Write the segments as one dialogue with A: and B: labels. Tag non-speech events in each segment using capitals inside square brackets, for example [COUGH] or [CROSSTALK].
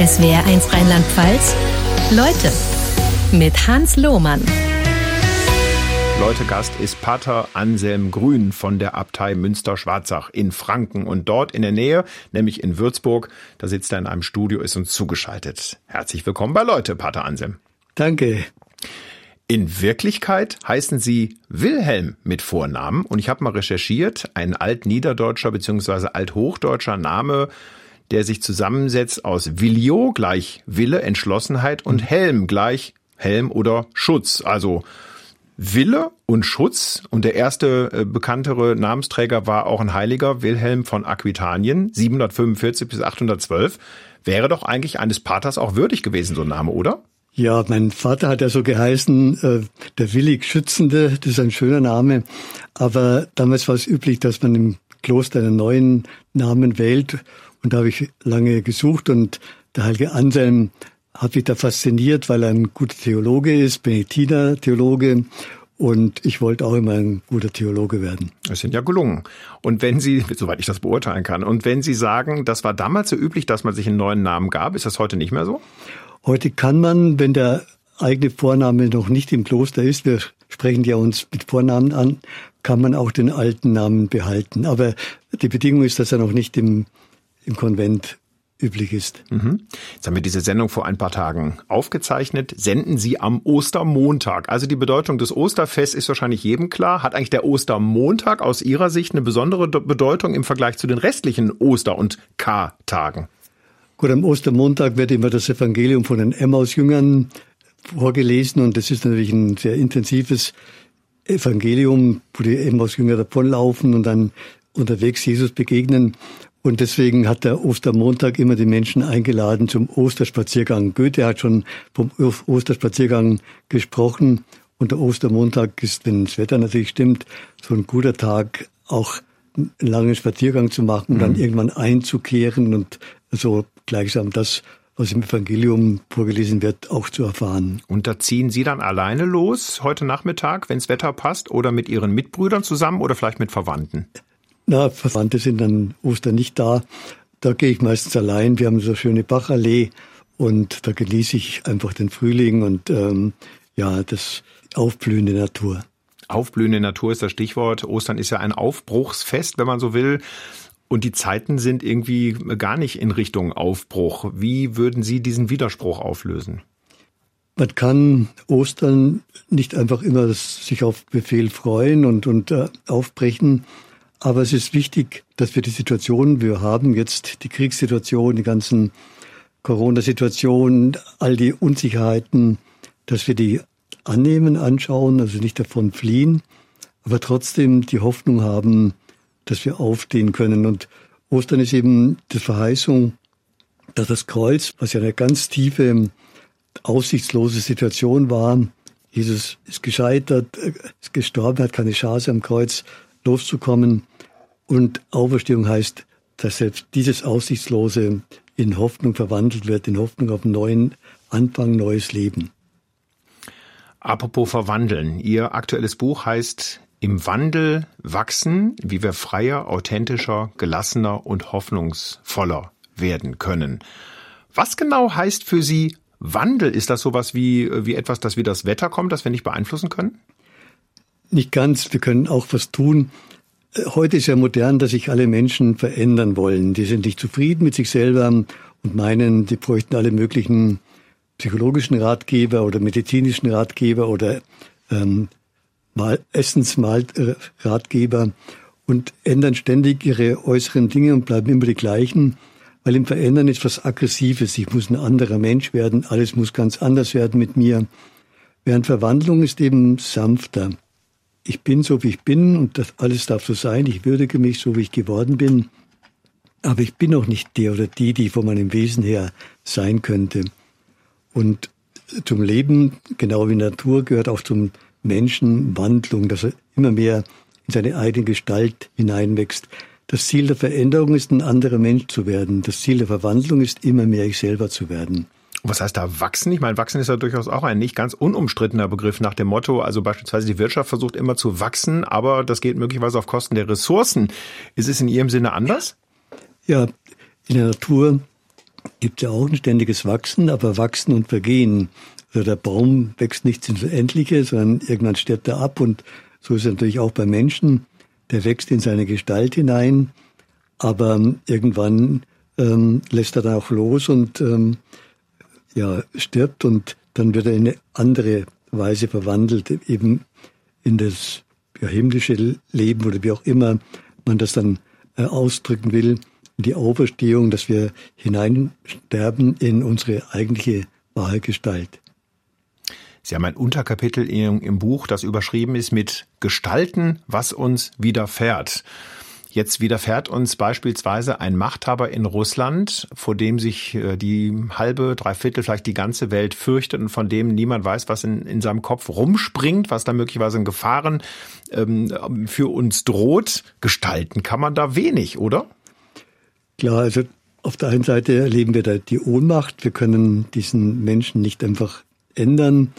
A: SWR1 Rheinland-Pfalz. Leute mit Hans Lohmann.
B: Leute, Gast ist Pater Anselm Grün von der Abtei Münster-Schwarzach in Franken. Und dort in der Nähe, nämlich in Würzburg, da sitzt er in einem Studio, ist uns zugeschaltet. Herzlich willkommen bei Leute, Pater Anselm.
C: Danke.
B: In Wirklichkeit heißen sie Wilhelm mit Vornamen. Und ich habe mal recherchiert, ein altniederdeutscher bzw. althochdeutscher Name, der sich zusammensetzt aus Willio gleich Wille, Entschlossenheit und Helm gleich Helm oder Schutz. Also Wille und Schutz. Und der erste äh, bekanntere Namensträger war auch ein Heiliger, Wilhelm von Aquitanien, 745 bis 812. Wäre doch eigentlich eines Paters auch würdig gewesen, so ein Name, oder?
C: Ja, mein Vater hat ja so geheißen, äh, der willig Schützende, das ist ein schöner Name. Aber damals war es üblich, dass man im Kloster einen neuen Namen wählt. Und da habe ich lange gesucht und der heilige Anselm hat mich da fasziniert, weil er ein guter Theologe ist, Benediktiner Theologe. Und ich wollte auch immer ein guter Theologe werden.
B: Es sind ja gelungen. Und wenn Sie, soweit ich das beurteilen kann, und wenn Sie sagen, das war damals so üblich, dass man sich einen neuen Namen gab, ist das heute nicht mehr so?
C: Heute kann man, wenn der eigene Vorname noch nicht im Kloster ist, wir sprechen ja uns mit Vornamen an, kann man auch den alten Namen behalten. Aber die Bedingung ist, dass er noch nicht im, im Konvent üblich ist.
B: Mhm. Jetzt haben wir diese Sendung vor ein paar Tagen aufgezeichnet. Senden Sie am Ostermontag. Also die Bedeutung des Osterfests ist wahrscheinlich jedem klar. Hat eigentlich der Ostermontag aus Ihrer Sicht eine besondere Bedeutung im Vergleich zu den restlichen Oster- und K-Tagen?
C: Gut, am Ostermontag wird immer das Evangelium von den Emmaus-Jüngern vorgelesen und das ist natürlich ein sehr intensives Evangelium, wo die Emmaus-Jünger davonlaufen und dann unterwegs Jesus begegnen. Und deswegen hat der Ostermontag immer die Menschen eingeladen zum Osterspaziergang. Goethe hat schon vom Osterspaziergang gesprochen. Und der Ostermontag ist, wenn das Wetter natürlich stimmt, so ein guter Tag, auch einen langen Spaziergang zu machen, mhm. dann irgendwann einzukehren und so gleichsam das, was im Evangelium vorgelesen wird, auch zu erfahren.
B: Und da ziehen Sie dann alleine los heute Nachmittag, wenn das Wetter passt, oder mit Ihren Mitbrüdern zusammen oder vielleicht mit Verwandten?
C: Na, Verwandte sind an Ostern nicht da. Da gehe ich meistens allein. Wir haben so eine schöne Bachallee und da genieße ich einfach den Frühling und ähm, ja, das aufblühende Natur.
B: Aufblühende Natur ist das Stichwort. Ostern ist ja ein Aufbruchsfest, wenn man so will. Und die Zeiten sind irgendwie gar nicht in Richtung Aufbruch. Wie würden Sie diesen Widerspruch auflösen?
C: Man kann Ostern nicht einfach immer sich auf Befehl freuen und, und äh, aufbrechen, aber es ist wichtig, dass wir die Situation, wir haben jetzt die Kriegssituation, die ganzen Corona-Situation, all die Unsicherheiten, dass wir die annehmen, anschauen, also nicht davon fliehen, aber trotzdem die Hoffnung haben, dass wir aufstehen können. Und Ostern ist eben die Verheißung, dass das Kreuz, was ja eine ganz tiefe, aussichtslose Situation war, Jesus ist gescheitert, ist gestorben, hat keine Chance am Kreuz loszukommen. Und Auferstehung heißt, dass selbst dieses Aussichtslose in Hoffnung verwandelt wird, in Hoffnung auf einen neuen Anfang, neues Leben.
B: Apropos verwandeln. Ihr aktuelles Buch heißt Im Wandel wachsen, wie wir freier, authentischer, gelassener und hoffnungsvoller werden können. Was genau heißt für Sie Wandel? Ist das sowas wie, wie etwas, das wie das Wetter kommt, das wir nicht beeinflussen können?
C: Nicht ganz. Wir können auch was tun, Heute ist ja modern, dass sich alle Menschen verändern wollen. Die sind nicht zufrieden mit sich selber und meinen, die bräuchten alle möglichen psychologischen Ratgeber oder medizinischen Ratgeber oder ähm, Essensratgeber und ändern ständig ihre äußeren Dinge und bleiben immer die gleichen, weil im Verändern ist was Aggressives. Ich muss ein anderer Mensch werden, alles muss ganz anders werden mit mir. Während Verwandlung ist eben sanfter ich bin so, wie ich bin und das alles darf so sein. Ich würdige mich so, wie ich geworden bin. Aber ich bin auch nicht der oder die, die von meinem Wesen her sein könnte. Und zum Leben, genau wie Natur, gehört auch zum Menschen Wandlung, dass er immer mehr in seine eigene Gestalt hineinwächst. Das Ziel der Veränderung ist, ein anderer Mensch zu werden. Das Ziel der Verwandlung ist, immer mehr ich selber zu werden.
B: Was heißt da wachsen? Ich meine, wachsen ist ja durchaus auch ein nicht ganz unumstrittener Begriff nach dem Motto, also beispielsweise die Wirtschaft versucht immer zu wachsen, aber das geht möglicherweise auf Kosten der Ressourcen. Ist es in Ihrem Sinne anders?
C: Ja, in der Natur gibt es ja auch ein ständiges Wachsen, aber Wachsen und Vergehen. Also der Baum wächst nicht ins Unendliche, sondern irgendwann stirbt er ab und so ist es natürlich auch beim Menschen. Der wächst in seine Gestalt hinein, aber irgendwann ähm, lässt er dann auch los und ähm, ja, stirbt und dann wird er in eine andere Weise verwandelt, eben in das ja, himmlische Leben oder wie auch immer man das dann äh, ausdrücken will, die Auferstehung, dass wir hineinsterben in unsere eigentliche wahre Gestalt.
B: Sie haben ein Unterkapitel im Buch, das überschrieben ist mit Gestalten, was uns widerfährt. Jetzt widerfährt uns beispielsweise ein Machthaber in Russland, vor dem sich äh, die halbe, dreiviertel, vielleicht die ganze Welt fürchtet und von dem niemand weiß, was in, in seinem Kopf rumspringt, was da möglicherweise in Gefahren ähm, für uns droht. Gestalten kann man da wenig, oder?
C: Klar, also auf der einen Seite erleben wir da die Ohnmacht. Wir können diesen Menschen nicht einfach ändern.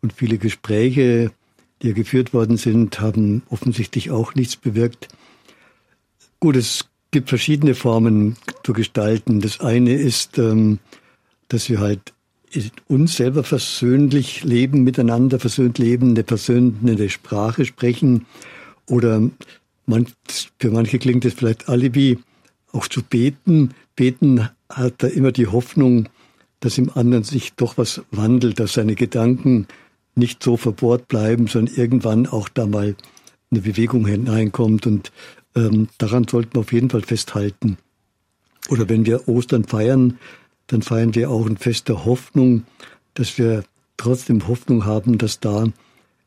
C: Und viele Gespräche, die geführt worden sind, haben offensichtlich auch nichts bewirkt. Gut, es gibt verschiedene Formen zu gestalten. Das eine ist, ähm, dass wir halt uns selber versöhnlich leben, miteinander versöhnt leben, eine versöhnende Sprache sprechen. Oder für manche klingt es vielleicht Alibi, auch zu beten. Beten hat da immer die Hoffnung, dass im anderen sich doch was wandelt, dass seine Gedanken nicht so verbohrt bleiben, sondern irgendwann auch da mal eine Bewegung hineinkommt. Und ähm, daran sollten wir auf jeden Fall festhalten. Oder wenn wir Ostern feiern, dann feiern wir auch ein Fest der Hoffnung, dass wir trotzdem Hoffnung haben, dass da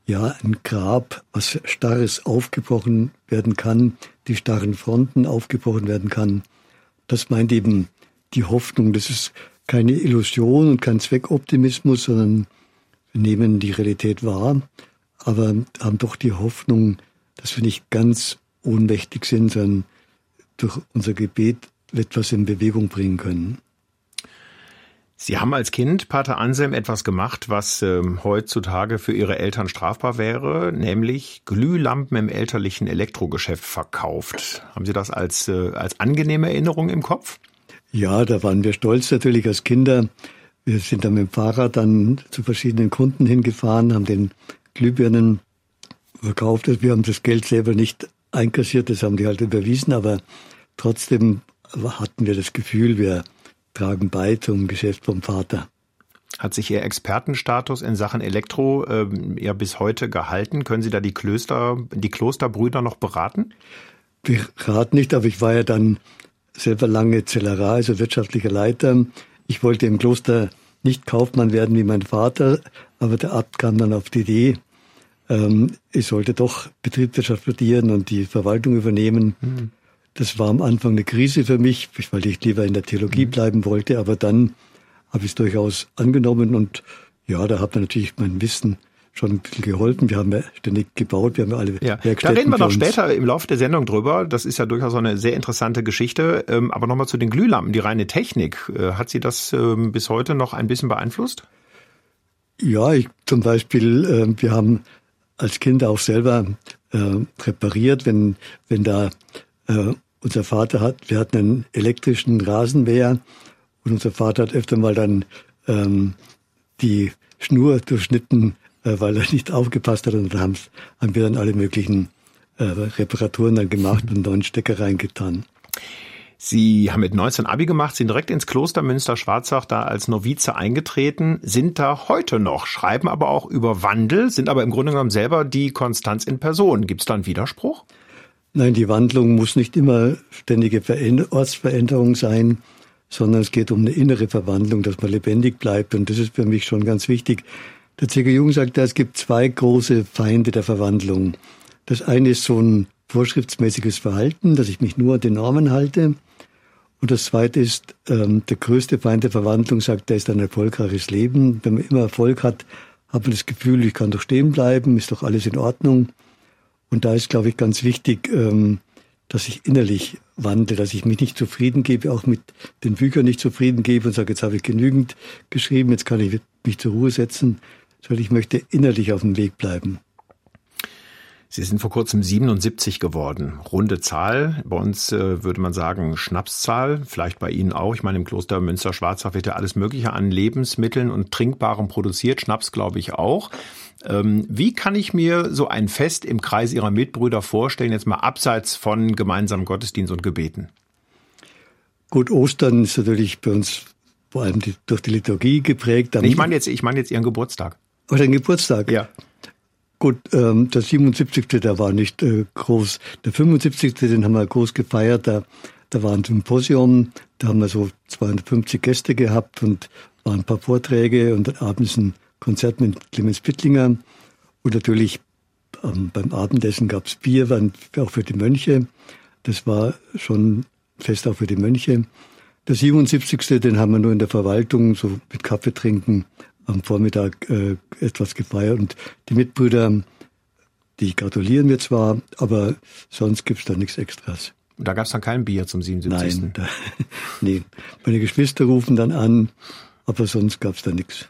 C: ja ein Grab, was Starres aufgebrochen werden kann, die starren Fronten aufgebrochen werden kann. Das meint eben die Hoffnung. Das ist keine Illusion und kein Zweckoptimismus, sondern wir nehmen die Realität wahr, aber haben doch die Hoffnung, dass wir nicht ganz ohnmächtig sind, sondern durch unser Gebet etwas in Bewegung bringen können.
B: Sie haben als Kind, Pater Anselm, etwas gemacht, was äh, heutzutage für Ihre Eltern strafbar wäre, nämlich Glühlampen im elterlichen Elektrogeschäft verkauft. Haben Sie das als, äh, als angenehme Erinnerung im Kopf?
C: Ja, da waren wir stolz natürlich als Kinder. Wir sind dann mit dem Fahrrad dann zu verschiedenen Kunden hingefahren, haben den Glühbirnen verkauft. Wir haben das Geld selber nicht einkassiert, das haben die halt überwiesen, aber trotzdem hatten wir das Gefühl, wir tragen bei zum Geschäft vom Vater.
B: Hat sich Ihr Expertenstatus in Sachen Elektro äh, ja bis heute gehalten? Können Sie da die Klöster, die Klosterbrüder noch beraten?
C: Beraten nicht, aber ich war ja dann selber lange Zellerar, also wirtschaftlicher Leiter. Ich wollte im Kloster nicht Kaufmann werden wie mein Vater, aber der Abt kam dann auf die Idee, ähm, ich sollte doch Betriebswirtschaft studieren und die Verwaltung übernehmen. Mhm. Das war am Anfang eine Krise für mich, weil ich lieber in der Theologie mhm. bleiben wollte, aber dann habe ich es durchaus angenommen und ja, da hat man natürlich mein Wissen schon ein bisschen geholfen. Wir haben ja ständig gebaut, wir haben ja alle
B: ja. Da reden wir noch später im Laufe der Sendung drüber. Das ist ja durchaus eine sehr interessante Geschichte. Ähm, aber nochmal zu den Glühlampen, die reine Technik. Äh, hat Sie das ähm, bis heute noch ein bisschen beeinflusst?
C: Ja, ich, zum Beispiel, äh, wir haben als Kind auch selber äh, repariert, wenn, wenn da äh, unser Vater hat, wir hatten einen elektrischen Rasenmäher und unser Vater hat öfter mal dann ähm, die Schnur durchschnitten, äh, weil er [LAUGHS] nicht aufgepasst hat und dann haben wir dann alle möglichen äh, Reparaturen dann gemacht und neuen Stecker reingetan.
B: Sie haben mit 19 Abi gemacht, sind direkt ins Kloster Münster-Schwarzach da als Novize eingetreten, sind da heute noch, schreiben aber auch über Wandel, sind aber im Grunde genommen selber die Konstanz in Person. Gibt es da einen Widerspruch?
C: Nein, die Wandlung muss nicht immer ständige Ortsveränderung sein, sondern es geht um eine innere Verwandlung, dass man lebendig bleibt. Und das ist für mich schon ganz wichtig. Der C.G. Jung sagt, es gibt zwei große Feinde der Verwandlung. Das eine ist so ein vorschriftsmäßiges Verhalten, dass ich mich nur an den Normen halte. Und das Zweite ist, ähm, der größte Feind der Verwandlung sagt, er ist ein erfolgreiches Leben. Wenn man immer Erfolg hat, hat man das Gefühl, ich kann doch stehen bleiben, ist doch alles in Ordnung. Und da ist, glaube ich, ganz wichtig, ähm, dass ich innerlich wandle, dass ich mich nicht zufrieden gebe, auch mit den Büchern nicht zufrieden gebe und sage, jetzt habe ich genügend geschrieben, jetzt kann ich mich zur Ruhe setzen, sondern ich möchte innerlich auf dem Weg bleiben.
B: Sie sind vor kurzem 77 geworden. Runde Zahl. Bei uns äh, würde man sagen Schnapszahl. Vielleicht bei Ihnen auch. Ich meine, im Kloster Münster-Schwarzach wird ja alles Mögliche an Lebensmitteln und Trinkbarem produziert. Schnaps glaube ich auch. Ähm, wie kann ich mir so ein Fest im Kreis Ihrer Mitbrüder vorstellen, jetzt mal abseits von gemeinsamen Gottesdienst und Gebeten?
C: Gut, Ostern ist natürlich bei uns vor allem die, durch die Liturgie geprägt.
B: ich meine jetzt, ich meine jetzt Ihren Geburtstag.
C: Oder den Geburtstag?
B: Ja.
C: Gut, ähm, der 77. der war nicht äh, groß. Der 75. den haben wir groß gefeiert. Da, da war ein Symposium, da haben wir so 250 Gäste gehabt und waren ein paar Vorträge und abends ein Konzert mit Clemens Pittlinger. Und natürlich ähm, beim Abendessen gab's Bier, waren auch für die Mönche. Das war schon fest auch für die Mönche. Der 77. den haben wir nur in der Verwaltung, so mit Kaffee trinken, am Vormittag äh, etwas gefeiert. Und die Mitbrüder, die gratulieren mir zwar, aber sonst gibt's da nichts Extras.
B: Und da gab's dann kein Bier zum 77.
C: Nein, da, [LAUGHS] nee. Meine Geschwister rufen dann an, aber sonst gab's da nichts.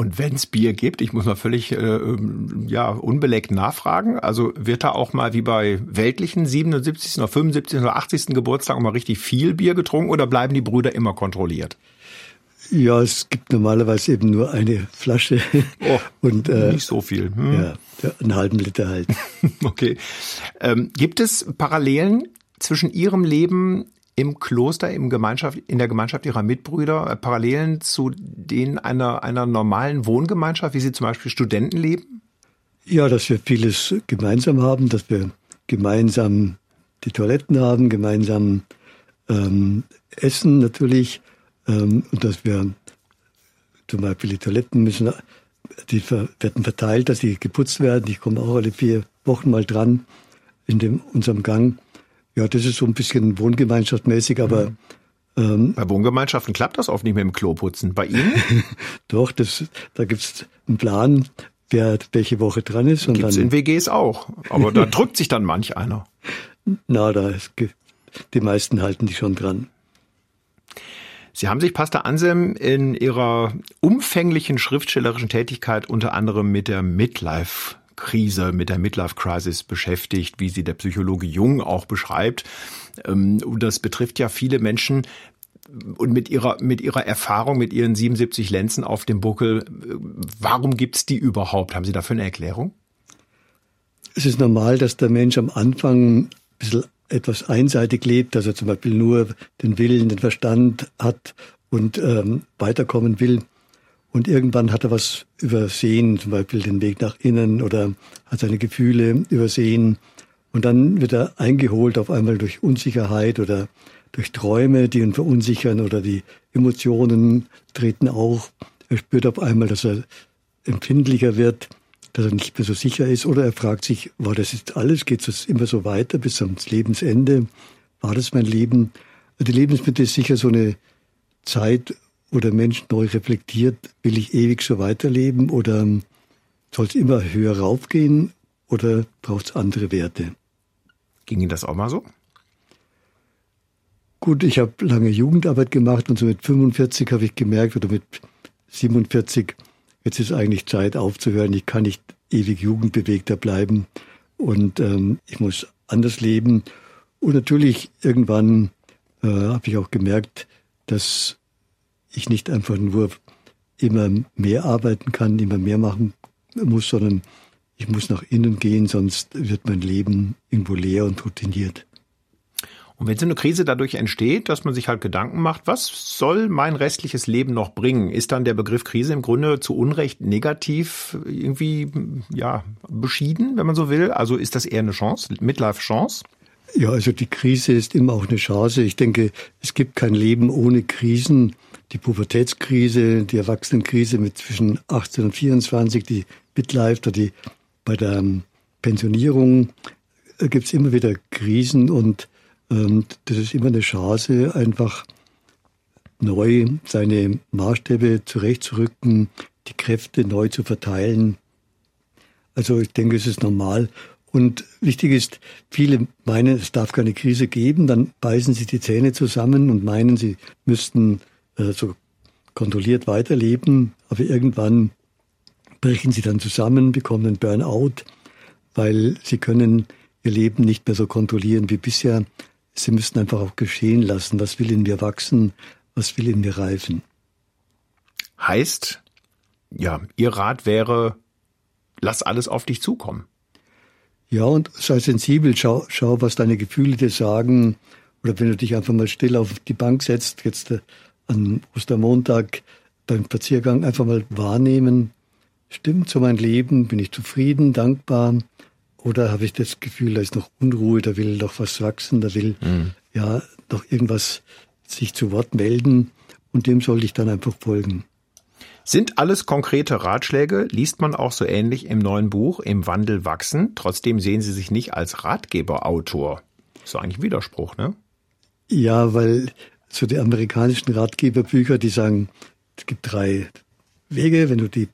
B: Und wenn es Bier gibt, ich muss mal völlig äh, ähm, ja unbeleckt nachfragen, also wird da auch mal wie bei weltlichen 77. oder 75. oder 80. Geburtstag mal richtig viel Bier getrunken oder bleiben die Brüder immer kontrolliert?
C: Ja, es gibt normalerweise eben nur eine Flasche.
B: Oh, [LAUGHS] und, äh, nicht so viel.
C: Hm. Ja, einen halben Liter halt. [LAUGHS]
B: okay. Ähm, gibt es Parallelen zwischen Ihrem Leben im Kloster, im Gemeinschaft, in der Gemeinschaft Ihrer Mitbrüder, äh, Parallelen zu denen einer, einer normalen Wohngemeinschaft, wie Sie zum Beispiel Studenten leben?
C: Ja, dass wir vieles gemeinsam haben, dass wir gemeinsam die Toiletten haben, gemeinsam ähm, essen natürlich, ähm, und dass wir zum Beispiel die Toiletten müssen, die werden verteilt, dass die geputzt werden. Ich komme auch alle vier Wochen mal dran in dem, unserem Gang. Ja, das ist so ein bisschen wohngemeinschaftmäßig, aber mhm.
B: ähm, bei Wohngemeinschaften klappt das oft nicht mit dem Kloputzen. Bei Ihnen? [LAUGHS]
C: Doch, das, da gibt's einen Plan, wer welche Woche dran ist.
B: Gibt's dann, in WGs auch, aber da [LAUGHS] drückt sich dann manch einer.
C: Na, da ist, die meisten halten die schon dran.
B: Sie haben sich, Pastor Anselm, in Ihrer umfänglichen schriftstellerischen Tätigkeit unter anderem mit der Midlife Krise, mit der Midlife Crisis beschäftigt, wie sie der Psychologe Jung auch beschreibt. Ähm, und das betrifft ja viele Menschen, und mit ihrer, mit ihrer Erfahrung, mit ihren 77 Lenzen auf dem Buckel, warum gibt's die überhaupt? Haben Sie dafür eine Erklärung?
C: Es ist normal, dass der Mensch am Anfang ein bisschen etwas einseitig lebt, dass er zum Beispiel nur den Willen, den Verstand hat und ähm, weiterkommen will. Und irgendwann hat er was übersehen, zum Beispiel den Weg nach innen oder hat seine Gefühle übersehen. Und dann wird er eingeholt auf einmal durch Unsicherheit oder durch Träume, die ihn verunsichern oder die Emotionen treten auch. Er spürt auf einmal, dass er empfindlicher wird dass er nicht mehr so sicher ist. Oder er fragt sich, war das jetzt alles? Geht es immer so weiter bis ans Lebensende? War das mein Leben? Die Lebensmittel ist sicher so eine Zeit, wo der Mensch neu reflektiert, will ich ewig so weiterleben oder soll es immer höher raufgehen oder braucht es andere Werte?
B: Ging Ihnen das auch mal so?
C: Gut, ich habe lange Jugendarbeit gemacht und so mit 45 habe ich gemerkt oder mit 47, jetzt ist eigentlich Zeit aufzuhören. Ich kann nicht ewig jugendbewegter bleiben und ähm, ich muss anders leben. Und natürlich irgendwann äh, habe ich auch gemerkt, dass ich nicht einfach nur immer mehr arbeiten kann, immer mehr machen muss, sondern ich muss nach innen gehen, sonst wird mein Leben irgendwo leer und routiniert.
B: Und wenn so eine Krise dadurch entsteht, dass man sich halt Gedanken macht, was soll mein restliches Leben noch bringen, ist dann der Begriff Krise im Grunde zu Unrecht negativ irgendwie, ja, beschieden, wenn man so will? Also ist das eher eine Chance, Midlife-Chance?
C: Ja, also die Krise ist immer auch eine Chance. Ich denke, es gibt kein Leben ohne Krisen. Die Pubertätskrise, die Erwachsenenkrise mit zwischen 18 und 24, die Midlife, die bei der ähm, Pensionierung äh, gibt es immer wieder Krisen und das ist immer eine Chance, einfach neu seine Maßstäbe zurechtzurücken, die Kräfte neu zu verteilen. Also ich denke, es ist normal. Und wichtig ist, viele meinen, es darf keine Krise geben, dann beißen sie die Zähne zusammen und meinen, sie müssten äh, so kontrolliert weiterleben, aber irgendwann brechen sie dann zusammen, bekommen einen Burnout, weil sie können ihr Leben nicht mehr so kontrollieren wie bisher. Sie müssen einfach auch geschehen lassen. Was will in mir wachsen? Was will in mir reifen?
B: Heißt, ja, Ihr Rat wäre, lass alles auf dich zukommen.
C: Ja, und sei sensibel, schau, schau, was deine Gefühle dir sagen. Oder wenn du dich einfach mal still auf die Bank setzt, jetzt äh, an Ostermontag beim Spaziergang einfach mal wahrnehmen, stimmt so mein Leben, bin ich zufrieden, dankbar, oder habe ich das Gefühl, da ist noch Unruhe, da will noch was wachsen, da will mhm. ja noch irgendwas sich zu Wort melden und dem sollte ich dann einfach folgen.
B: Sind alles konkrete Ratschläge, liest man auch so ähnlich im neuen Buch Im Wandel wachsen. Trotzdem sehen Sie sich nicht als Ratgeberautor. Das ist eigentlich ein Widerspruch, ne?
C: Ja, weil so die amerikanischen Ratgeberbücher, die sagen, es gibt drei Wege, wenn du die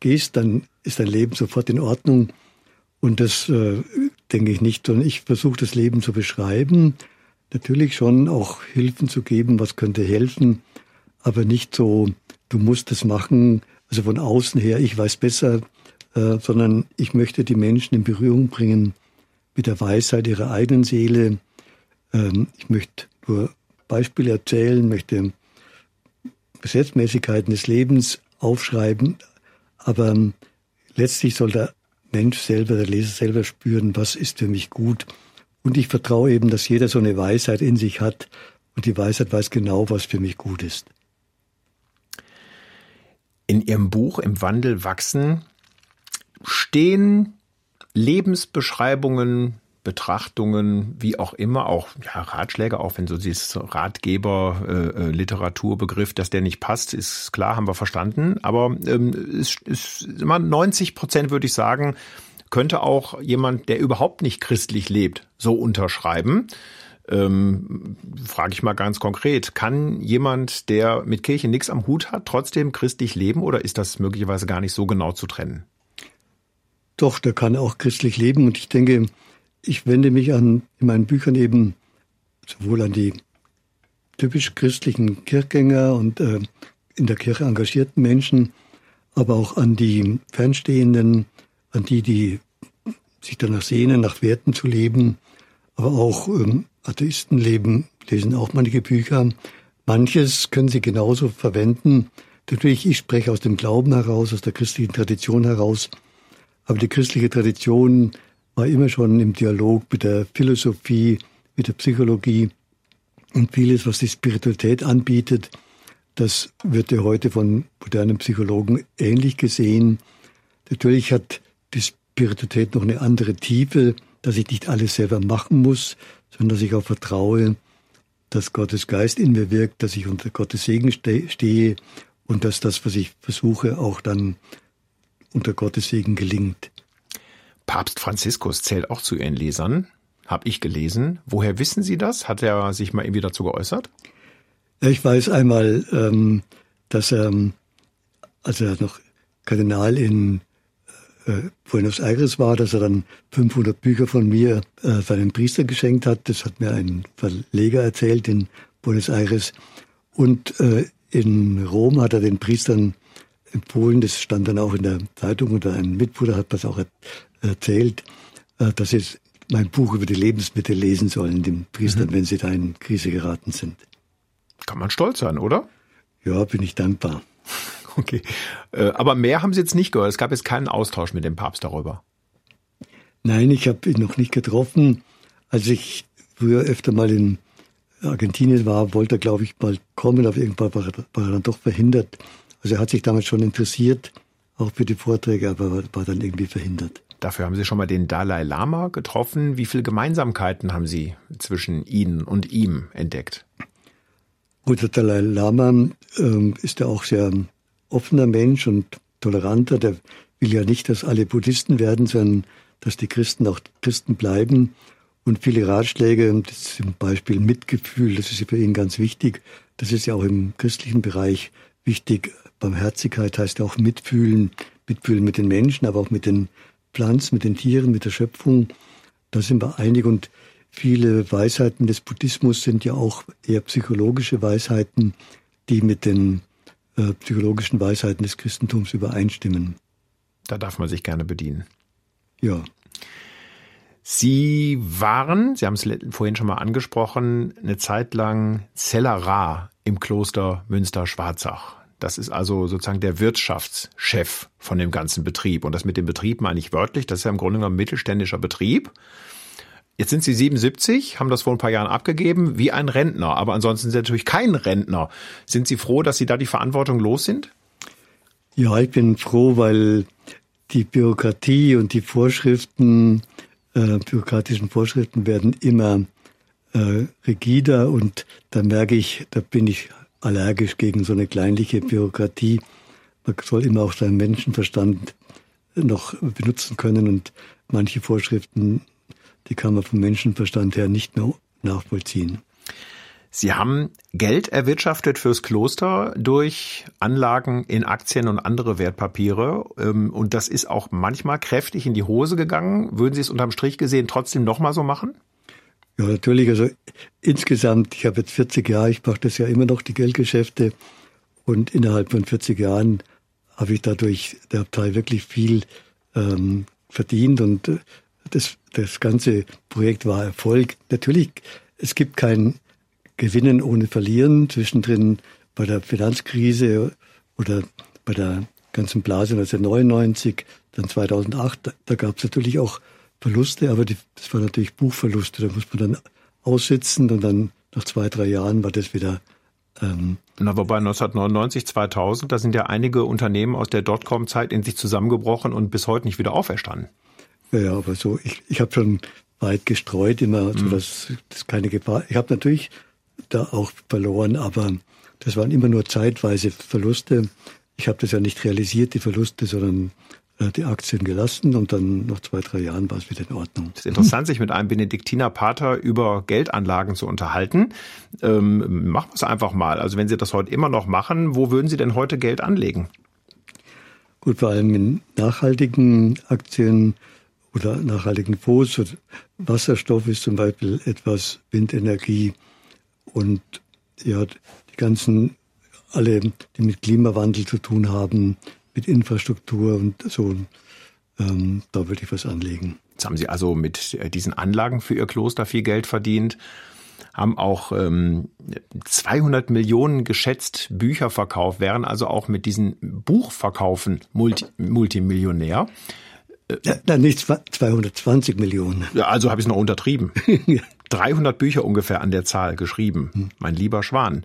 C: gehst, dann ist dein Leben sofort in Ordnung. Und das äh, denke ich nicht, sondern ich versuche das Leben zu beschreiben. Natürlich schon auch Hilfen zu geben, was könnte helfen, aber nicht so, du musst das machen, also von außen her, ich weiß besser, äh, sondern ich möchte die Menschen in Berührung bringen mit der Weisheit ihrer eigenen Seele. Ähm, ich möchte nur Beispiele erzählen, möchte Gesetzmäßigkeiten des Lebens aufschreiben, aber ähm, letztlich soll der Mensch selber, der Leser selber spüren, was ist für mich gut. Und ich vertraue eben, dass jeder so eine Weisheit in sich hat und die Weisheit weiß genau, was für mich gut ist.
B: In Ihrem Buch Im Wandel wachsen stehen Lebensbeschreibungen Betrachtungen, wie auch immer, auch ja, Ratschläge, auch wenn so dieses Ratgeber, äh, äh, dass der nicht passt, ist klar, haben wir verstanden. Aber ähm, ist, ist immer 90 Prozent, würde ich sagen, könnte auch jemand, der überhaupt nicht christlich lebt, so unterschreiben. Ähm, frage ich mal ganz konkret, kann jemand, der mit Kirche nichts am Hut hat, trotzdem christlich leben oder ist das möglicherweise gar nicht so genau zu trennen?
C: Doch, der kann auch christlich leben und ich denke, ich wende mich an, in meinen Büchern eben sowohl an die typisch christlichen Kirchgänger und äh, in der Kirche engagierten Menschen, aber auch an die Fernstehenden, an die, die sich danach sehnen, nach Werten zu leben, aber auch ähm, Atheisten leben, lesen auch manche Bücher. Manches können sie genauso verwenden. Natürlich, ich spreche aus dem Glauben heraus, aus der christlichen Tradition heraus, aber die christliche Tradition war immer schon im Dialog mit der Philosophie, mit der Psychologie und vieles, was die Spiritualität anbietet, das wird ja heute von modernen Psychologen ähnlich gesehen. Natürlich hat die Spiritualität noch eine andere Tiefe, dass ich nicht alles selber machen muss, sondern dass ich auch vertraue, dass Gottes Geist in mir wirkt, dass ich unter Gottes Segen stehe und dass das, was ich versuche, auch dann unter Gottes Segen gelingt.
B: Papst Franziskus zählt auch zu Ihren Lesern, habe ich gelesen. Woher wissen Sie das? Hat er sich mal irgendwie dazu geäußert?
C: Ich weiß einmal, ähm, dass er, als er noch Kardinal in äh, Buenos Aires war, dass er dann 500 Bücher von mir äh, seinem Priester geschenkt hat. Das hat mir ein Verleger erzählt in Buenos Aires. Und äh, in Rom hat er den Priestern empfohlen, das stand dann auch in der Zeitung oder ein Mitbruder hat das auch erzählt, äh, dass sie mein Buch über die Lebensmittel lesen sollen, den Priestern, mhm. wenn sie da in Krise geraten sind.
B: Kann man stolz sein, oder?
C: Ja, bin ich dankbar. [LAUGHS]
B: Okay. Äh, aber mehr haben Sie jetzt nicht gehört. Es gab jetzt keinen Austausch mit dem Papst darüber.
C: Nein, ich habe ihn noch nicht getroffen. Als ich früher öfter mal in Argentinien war, wollte er, glaube ich, mal kommen, aber irgendwann war er dann doch verhindert. Also er hat sich damals schon interessiert, auch für die Vorträge, aber war dann irgendwie verhindert.
B: Dafür haben Sie schon mal den Dalai Lama getroffen. Wie viele Gemeinsamkeiten haben Sie zwischen Ihnen und ihm entdeckt?
C: Gut, der Dalai Lama äh, ist ja auch sehr offener Mensch und toleranter. Der will ja nicht, dass alle Buddhisten werden, sondern dass die Christen auch Christen bleiben. Und viele Ratschläge, zum Beispiel Mitgefühl, das ist für ihn ganz wichtig. Das ist ja auch im christlichen Bereich wichtig. Barmherzigkeit heißt ja auch mitfühlen, mitfühlen mit den Menschen, aber auch mit den Pflanzen, mit den Tieren, mit der Schöpfung. Da sind wir einig und viele Weisheiten des Buddhismus sind ja auch eher psychologische Weisheiten, die mit den äh, psychologischen Weisheiten des Christentums übereinstimmen.
B: Da darf man sich gerne bedienen.
C: Ja.
B: Sie waren, Sie haben es vorhin schon mal angesprochen, eine Zeit lang Zellerar im Kloster Münster-Schwarzach. Das ist also sozusagen der Wirtschaftschef von dem ganzen Betrieb. Und das mit dem Betrieb meine ich wörtlich. Das ist ja im Grunde genommen ein mittelständischer Betrieb. Jetzt sind Sie 77, haben das vor ein paar Jahren abgegeben, wie ein Rentner. Aber ansonsten sind Sie natürlich kein Rentner. Sind Sie froh, dass Sie da die Verantwortung los sind?
C: Ja, ich bin froh, weil die Bürokratie und die Vorschriften, äh, bürokratischen Vorschriften werden immer äh, rigider und da merke ich, da bin ich allergisch gegen so eine kleinliche Bürokratie. Man soll immer auch seinen Menschenverstand noch benutzen können und manche Vorschriften, die kann man vom Menschenverstand her nicht mehr nachvollziehen.
B: Sie haben Geld erwirtschaftet fürs Kloster durch Anlagen in Aktien und andere Wertpapiere. Ähm, und das ist auch manchmal kräftig in die Hose gegangen. Würden Sie es unterm Strich gesehen trotzdem nochmal so machen?
C: Ja, natürlich. Also insgesamt, ich habe jetzt 40 Jahre, ich mache das ja immer noch, die Geldgeschäfte. Und innerhalb von 40 Jahren habe ich dadurch der Abtei wirklich viel ähm, verdient und äh, das, das ganze Projekt war Erfolg. Natürlich, es gibt kein Gewinnen ohne Verlieren. Zwischendrin bei der Finanzkrise oder bei der ganzen Blase 1999, dann 2008, da, da gab es natürlich auch Verluste, aber die, das waren natürlich Buchverluste. Da muss man dann aussitzen und dann nach zwei, drei Jahren war das wieder.
B: Ähm, Na, wobei 1999, 2000, da sind ja einige Unternehmen aus der Dotcom-Zeit in sich zusammengebrochen und bis heute nicht wieder auferstanden.
C: Ja, ja aber so, ich, ich habe schon weit gestreut immer, so mhm. dass das keine Gefahr. Ich habe natürlich da auch verloren, aber das waren immer nur zeitweise Verluste. Ich habe das ja nicht realisiert, die Verluste, sondern die Aktien gelassen und dann nach zwei, drei Jahren war es wieder in Ordnung.
B: Es ist interessant, sich mit einem Benediktiner-Pater über Geldanlagen zu unterhalten. Ähm, machen wir es einfach mal. Also wenn Sie das heute immer noch machen, wo würden Sie denn heute Geld anlegen?
C: Gut, vor allem in nachhaltigen Aktien oder nachhaltigen Fonds. Wasserstoff ist zum Beispiel etwas, Windenergie und ja, die ganzen, alle, die mit Klimawandel zu tun haben, mit Infrastruktur und so. Ähm, da würde ich was anlegen.
B: Jetzt haben Sie also mit äh, diesen Anlagen für Ihr Kloster viel Geld verdient, haben auch ähm, 200 Millionen geschätzt Bücher verkauft, wären also auch mit diesen Buchverkaufen Multi Multimillionär.
C: Ja, dann nicht 220 Millionen.
B: Ja, also habe ich es noch untertrieben. [LAUGHS] 300 Bücher ungefähr an der Zahl geschrieben, hm. mein lieber Schwan.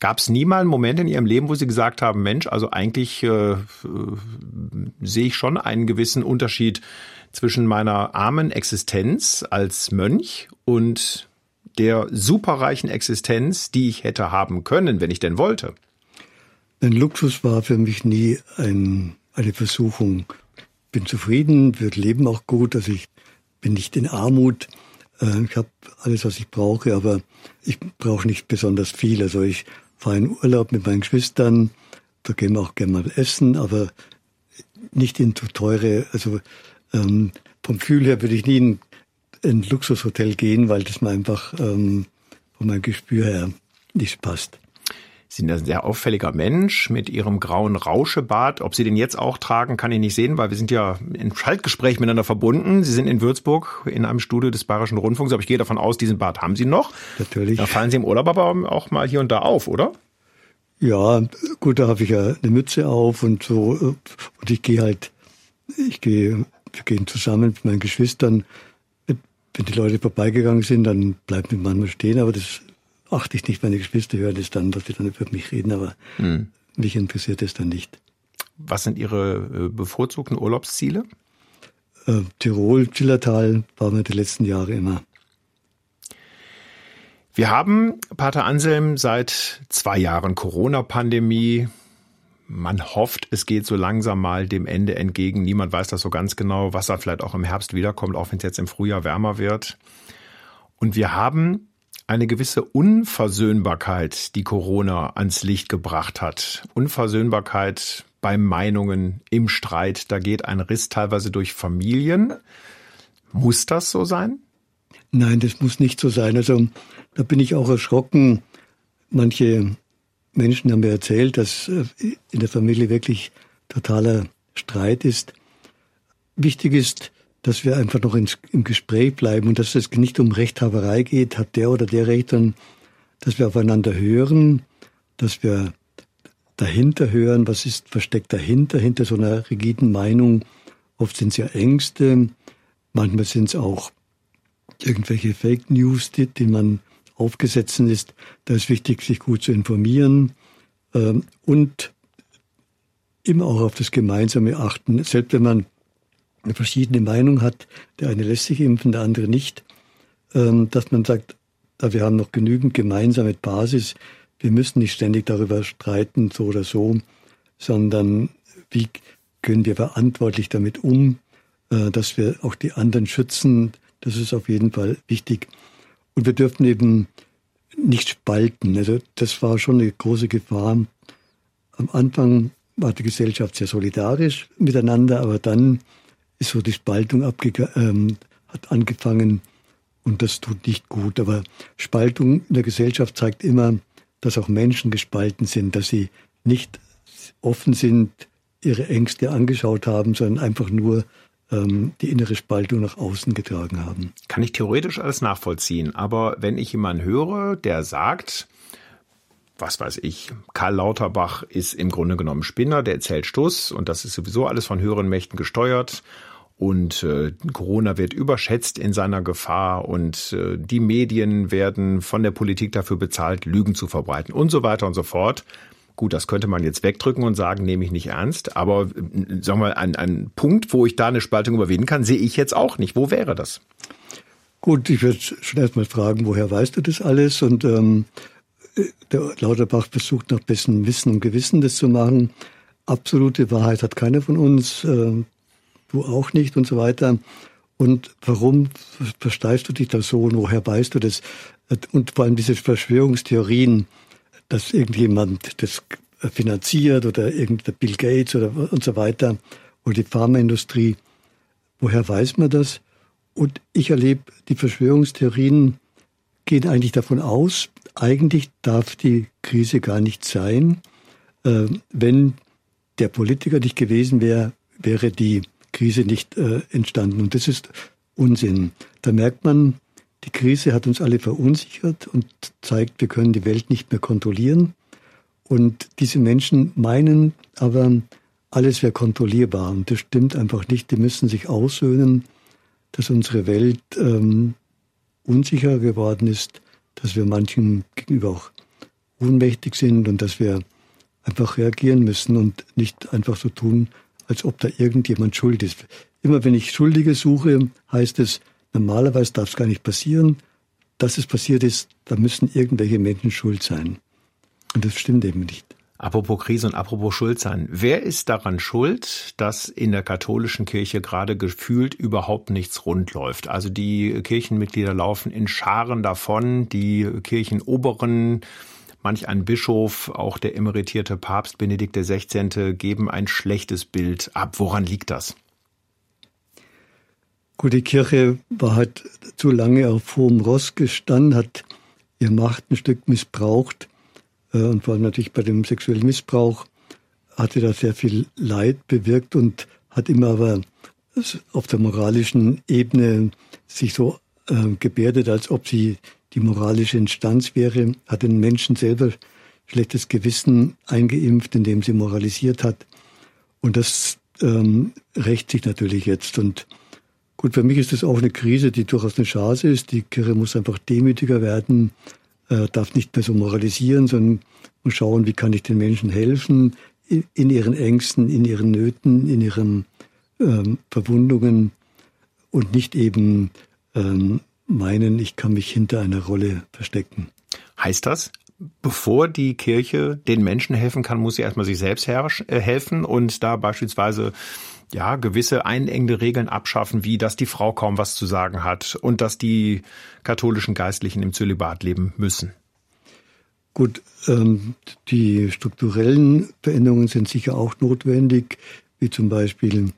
B: Gab es nie mal einen Moment in Ihrem Leben, wo Sie gesagt haben, Mensch, also eigentlich äh, äh, sehe ich schon einen gewissen Unterschied zwischen meiner armen Existenz als Mönch und der superreichen Existenz, die ich hätte haben können, wenn ich denn wollte?
C: Ein Luxus war für mich nie ein, eine Versuchung. Bin zufrieden, wird Leben auch gut, also ich bin nicht in Armut. Äh, ich habe alles, was ich brauche, aber ich brauche nicht besonders viel. Also ich fahre in Urlaub mit meinen Geschwistern, da gehen wir auch gerne mal essen, aber nicht in zu teure, also ähm, vom Gefühl her würde ich nie in ein Luxushotel gehen, weil das mir einfach ähm, von meinem Gespür her nicht passt.
B: Sie sind ein sehr auffälliger Mensch mit Ihrem grauen Rauschebart. Ob Sie den jetzt auch tragen, kann ich nicht sehen, weil wir sind ja im Schaltgespräch miteinander verbunden. Sie sind in Würzburg in einem Studio des Bayerischen Rundfunks, aber ich gehe davon aus, diesen Bart haben Sie noch.
C: Natürlich.
B: Da fallen Sie im Urlaub aber auch mal hier und da auf, oder?
C: Ja, gut, da habe ich ja eine Mütze auf und so. Und ich gehe halt, ich gehe, wir gehen zusammen mit meinen Geschwistern. Wenn die Leute vorbeigegangen sind, dann bleiben wir manchmal stehen, aber das achte ich nicht. Meine Geschwister hören es dann, dass sie dann über mich reden, aber mhm. mich interessiert es dann nicht.
B: Was sind Ihre äh, bevorzugten Urlaubsziele?
C: Äh, Tirol, Zillertal waren wir die letzten Jahre immer.
B: Wir haben, Pater Anselm, seit zwei Jahren Corona-Pandemie. Man hofft, es geht so langsam mal dem Ende entgegen. Niemand weiß das so ganz genau, was da vielleicht auch im Herbst wiederkommt, auch wenn es jetzt im Frühjahr wärmer wird. Und wir haben eine gewisse Unversöhnbarkeit, die Corona ans Licht gebracht hat. Unversöhnbarkeit bei Meinungen, im Streit. Da geht ein Riss teilweise durch Familien. Muss das so sein?
C: Nein, das muss nicht so sein. Also da bin ich auch erschrocken. Manche Menschen haben mir erzählt, dass äh, in der Familie wirklich totaler Streit ist. Wichtig ist, dass wir einfach noch ins, im Gespräch bleiben und dass es nicht um Rechthaberei geht, hat der oder der Recht, sondern dass wir aufeinander hören, dass wir dahinter hören, was ist versteckt dahinter, hinter so einer rigiden Meinung. Oft sind es ja Ängste, manchmal sind es auch irgendwelche Fake News, die, die man aufgesetzt ist. Da ist wichtig, sich gut zu informieren ähm, und immer auch auf das Gemeinsame achten. Selbst wenn man eine verschiedene Meinung hat, der eine lässt sich impfen, der andere nicht, ähm, dass man sagt, wir haben noch genügend gemeinsame Basis, wir müssen nicht ständig darüber streiten, so oder so, sondern wie können wir verantwortlich damit um, äh, dass wir auch die anderen schützen. Das ist auf jeden Fall wichtig. Und wir dürfen eben nicht spalten. Also das war schon eine große Gefahr. Am Anfang war die Gesellschaft sehr solidarisch miteinander, aber dann ist so die Spaltung ähm, hat angefangen und das tut nicht gut. Aber Spaltung in der Gesellschaft zeigt immer, dass auch Menschen gespalten sind, dass sie nicht offen sind, ihre Ängste angeschaut haben, sondern einfach nur ähm, die innere Spaltung nach außen getragen haben.
B: Kann ich theoretisch alles nachvollziehen, aber wenn ich jemanden höre, der sagt, was weiß ich, Karl Lauterbach ist im Grunde genommen Spinner, der erzählt Stuss und das ist sowieso alles von höheren Mächten gesteuert und äh, Corona wird überschätzt in seiner Gefahr und äh, die Medien werden von der Politik dafür bezahlt, Lügen zu verbreiten und so weiter und so fort. Gut, das könnte man jetzt wegdrücken und sagen, nehme ich nicht ernst. Aber äh, sagen wir mal, ein, ein Punkt, wo ich da eine Spaltung überwinden kann, sehe ich jetzt auch nicht. Wo wäre das?
C: Gut, ich würde schon erstmal fragen, woher weißt du das alles? Und ähm, der Lauterbach versucht nach bestem Wissen und Gewissen das zu machen. Absolute Wahrheit hat keiner von uns. Äh, du auch nicht und so weiter. Und warum versteifst du dich da so und woher weißt du das? Und vor allem diese Verschwörungstheorien, dass irgendjemand das finanziert oder irgendein Bill Gates oder und so weiter oder die Pharmaindustrie. Woher weiß man das? Und ich erlebe, die Verschwörungstheorien gehen eigentlich davon aus, eigentlich darf die Krise gar nicht sein. Äh, wenn der Politiker nicht gewesen wäre, wäre die Krise nicht äh, entstanden. Und das ist Unsinn. Da merkt man, die Krise hat uns alle verunsichert und zeigt, wir können die Welt nicht mehr kontrollieren. Und diese Menschen meinen aber, alles wäre kontrollierbar. Und das stimmt einfach nicht. Die müssen sich aussöhnen, dass unsere Welt ähm, unsicher geworden ist, dass wir manchen gegenüber auch ohnmächtig sind und dass wir einfach reagieren müssen und nicht einfach so tun, als ob da irgendjemand schuld ist. Immer wenn ich Schuldige suche, heißt es, normalerweise darf es gar nicht passieren. Dass es passiert ist, da müssen irgendwelche Menschen schuld sein. Und das stimmt eben nicht.
B: Apropos Krise und apropos Schuld sein. Wer ist daran schuld, dass in der katholischen Kirche gerade gefühlt überhaupt nichts rund läuft? Also die Kirchenmitglieder laufen in Scharen davon, die Kirchenoberen Manch ein Bischof, auch der emeritierte Papst Benedikt XVI. geben ein schlechtes Bild ab. Woran liegt das?
C: Gut, die Kirche war halt zu lange auf hohem Ross gestanden, hat ihr Macht ein Stück missbraucht und vor allem natürlich bei dem sexuellen Missbrauch hatte da sehr viel Leid bewirkt und hat immer aber auf der moralischen Ebene sich so äh, gebärdet, als ob sie die moralische Instanz wäre, hat den Menschen selber schlechtes Gewissen eingeimpft, indem sie moralisiert hat. Und das ähm, rächt sich natürlich jetzt. Und gut, für mich ist das auch eine Krise, die durchaus eine Chance ist. Die Kirche muss einfach demütiger werden, äh, darf nicht mehr so moralisieren, sondern muss schauen, wie kann ich den Menschen helfen in, in ihren Ängsten, in ihren Nöten, in ihren ähm, Verwundungen und nicht eben ähm, meinen, ich kann mich hinter einer Rolle verstecken.
B: Heißt das, bevor die Kirche den Menschen helfen kann, muss sie erstmal sich selbst äh, helfen und da beispielsweise ja, gewisse einengende Regeln abschaffen, wie dass die Frau kaum was zu sagen hat und dass die katholischen Geistlichen im Zölibat leben müssen.
C: Gut, ähm, die strukturellen Veränderungen sind sicher auch notwendig, wie zum Beispiel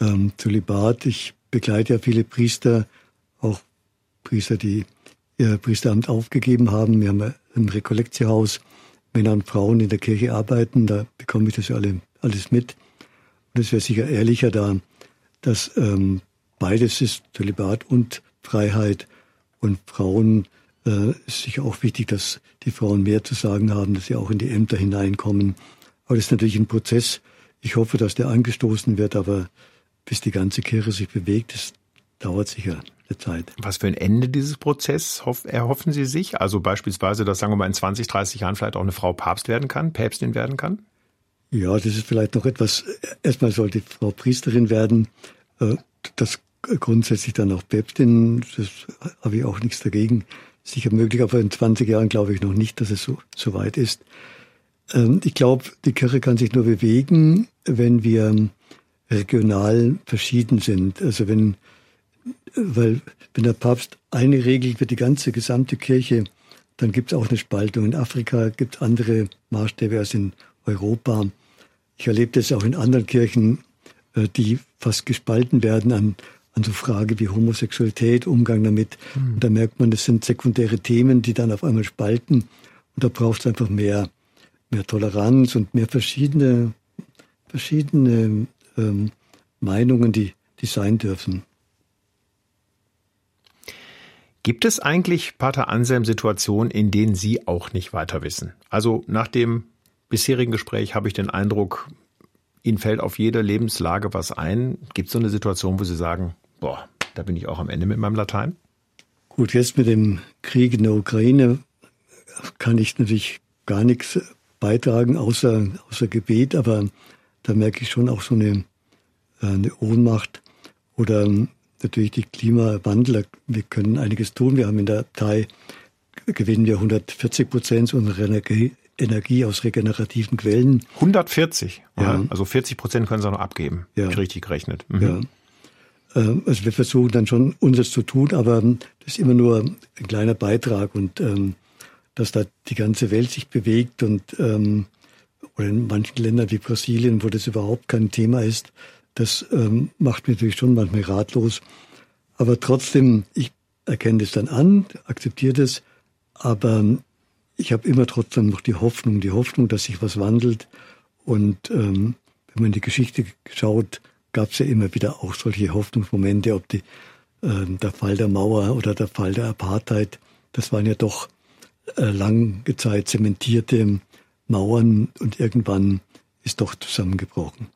C: ähm, Zölibat. Ich begleite ja viele Priester, auch Priester, die ihr Priesteramt aufgegeben haben. Wir haben ein Rekollektiehaus, Männer und Frauen in der Kirche arbeiten, da bekomme ich das ja alle, alles mit. Es wäre sicher ehrlicher da, dass ähm, beides ist Zölibat und Freiheit. Und Frauen äh, ist sicher auch wichtig, dass die Frauen mehr zu sagen haben, dass sie auch in die Ämter hineinkommen. Aber das ist natürlich ein Prozess. Ich hoffe, dass der angestoßen wird, aber bis die ganze Kirche sich bewegt, das dauert sicher eine Zeit.
B: Was für ein Ende dieses Prozess erhoffen Sie sich? Also beispielsweise, dass sagen wir mal in 20, 30 Jahren vielleicht auch eine Frau Papst werden kann, Päpstin werden kann?
C: Ja, das ist vielleicht noch etwas. Erstmal sollte Frau Priesterin werden. Äh, das grundsätzlich dann auch Päpstin, das habe ich auch nichts dagegen. Sicher möglich, aber in 20 Jahren glaube ich noch nicht, dass es so, so weit ist. Ähm, ich glaube, die Kirche kann sich nur bewegen, wenn wir regional verschieden sind. Also wenn, weil wenn der Papst eine regelt für die ganze gesamte Kirche, dann gibt es auch eine Spaltung. In Afrika gibt es andere Maßstäbe als in Europa. Ich erlebe das auch in anderen Kirchen, äh, die fast gespalten werden an, an so Frage wie Homosexualität, Umgang damit. Mhm. Und da merkt man, das sind sekundäre Themen, die dann auf einmal spalten. Und da braucht es einfach mehr, mehr Toleranz und mehr verschiedene, verschiedene ähm, Meinungen, die, die sein dürfen.
B: Gibt es eigentlich, Pater Anselm, Situationen, in denen Sie auch nicht weiter wissen? Also nach dem bisherigen Gespräch habe ich den Eindruck, Ihnen fällt auf jede Lebenslage was ein. Gibt es so eine Situation, wo Sie sagen, boah, da bin ich auch am Ende mit meinem Latein?
C: Gut, jetzt mit dem Krieg in der Ukraine kann ich natürlich gar nichts beitragen, außer, außer Gebet, aber da merke ich schon auch so eine, äh, eine Ohnmacht oder natürlich die Klimawandel. Wir können einiges tun. Wir haben in der Abtei gewinnen wir 140 Prozent unserer Energie, Energie aus regenerativen Quellen.
B: 140? Ja. Also 40 Prozent können sie auch noch abgeben. Ja. Richtig gerechnet.
C: Mhm. Ja. Ähm, also wir versuchen dann schon unseres zu tun, aber das ist immer nur ein kleiner Beitrag und ähm, dass da die ganze Welt sich bewegt und ähm, oder in manchen Ländern wie Brasilien, wo das überhaupt kein Thema ist, das ähm, macht mich natürlich schon manchmal ratlos. Aber trotzdem, ich erkenne das dann an, akzeptiere das, aber ich habe immer trotzdem noch die Hoffnung, die Hoffnung, dass sich was wandelt. Und ähm, wenn man in die Geschichte schaut, gab es ja immer wieder auch solche Hoffnungsmomente, ob die, äh, der Fall der Mauer oder der Fall der Apartheid, das waren ja doch äh, lange Zeit zementierte Mauern und irgendwann ist doch zusammengebrochen.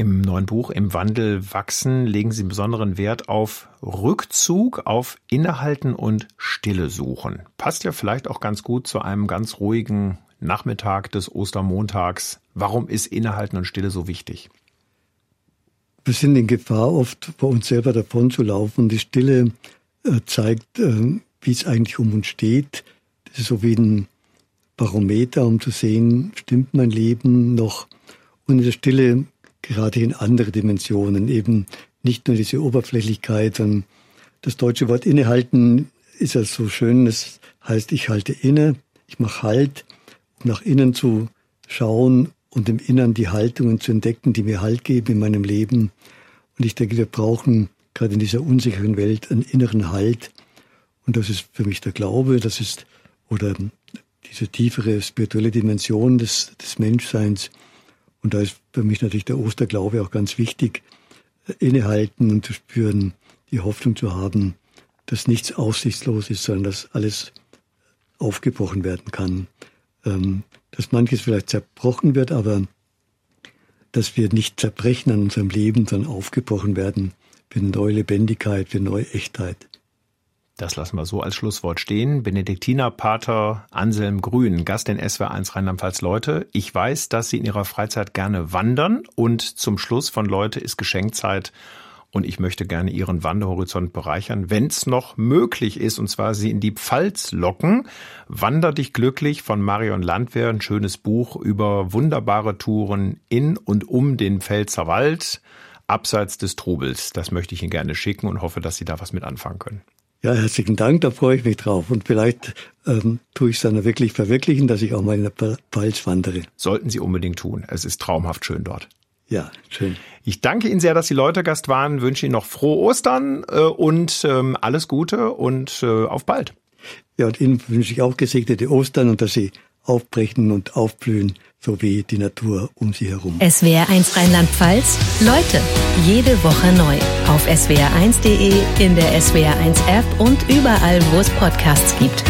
B: Im neuen Buch Im Wandel wachsen legen Sie besonderen Wert auf Rückzug, auf Innehalten und Stille suchen. Passt ja vielleicht auch ganz gut zu einem ganz ruhigen Nachmittag des Ostermontags. Warum ist Innehalten und Stille so wichtig?
C: Wir sind in Gefahr, oft vor uns selber davon zu laufen. Die Stille äh, zeigt, äh, wie es eigentlich um uns steht. Das ist so wie ein Barometer, um zu sehen, stimmt mein Leben noch. Und in der Stille gerade in andere Dimensionen, eben nicht nur diese Oberflächlichkeit, sondern das deutsche Wort innehalten ist ja so schön, das heißt, ich halte inne, ich mache Halt, um nach innen zu schauen und im Innern die Haltungen zu entdecken, die mir Halt geben in meinem Leben. Und ich denke, wir brauchen gerade in dieser unsicheren Welt einen inneren Halt. Und das ist für mich der Glaube, das ist, oder diese tiefere spirituelle Dimension des, des Menschseins. Und da ist für mich natürlich der Osterglaube auch ganz wichtig, äh, innehalten und zu spüren, die Hoffnung zu haben, dass nichts aussichtslos ist, sondern dass alles aufgebrochen werden kann. Ähm, dass manches vielleicht zerbrochen wird, aber dass wir nicht zerbrechen an unserem Leben, sondern aufgebrochen werden für neue Lebendigkeit, für neue Echtheit.
B: Das lassen wir so als Schlusswort stehen. Benediktiner Pater Anselm Grün, Gast in SWR1 Rheinland-Pfalz Leute. Ich weiß, dass Sie in Ihrer Freizeit gerne wandern und zum Schluss von Leute ist Geschenkzeit und ich möchte gerne Ihren Wanderhorizont bereichern, wenn es noch möglich ist, und zwar Sie in die Pfalz locken. Wander dich glücklich von Marion Landwehr, ein schönes Buch über wunderbare Touren in und um den Pfälzer Wald, abseits des Trubels. Das möchte ich Ihnen gerne schicken und hoffe, dass Sie da was mit anfangen können.
C: Ja, herzlichen Dank, da freue ich mich drauf. Und vielleicht ähm, tue ich es dann wirklich verwirklichen, dass ich auch mal in der Pfalz wandere.
B: Sollten Sie unbedingt tun. Es ist traumhaft schön dort.
C: Ja, schön.
B: Ich danke Ihnen sehr, dass Sie Leute Gast waren, wünsche Ihnen noch frohe Ostern äh, und ähm, alles Gute und äh, auf bald.
C: Ja, und Ihnen wünsche ich auch gesegnete Ostern und dass Sie aufbrechen und aufblühen so wie die Natur um sie herum.
A: SWR1 Rheinland-Pfalz, Leute, jede Woche neu. Auf swr1.de, in der SWR1 App und überall, wo es Podcasts gibt.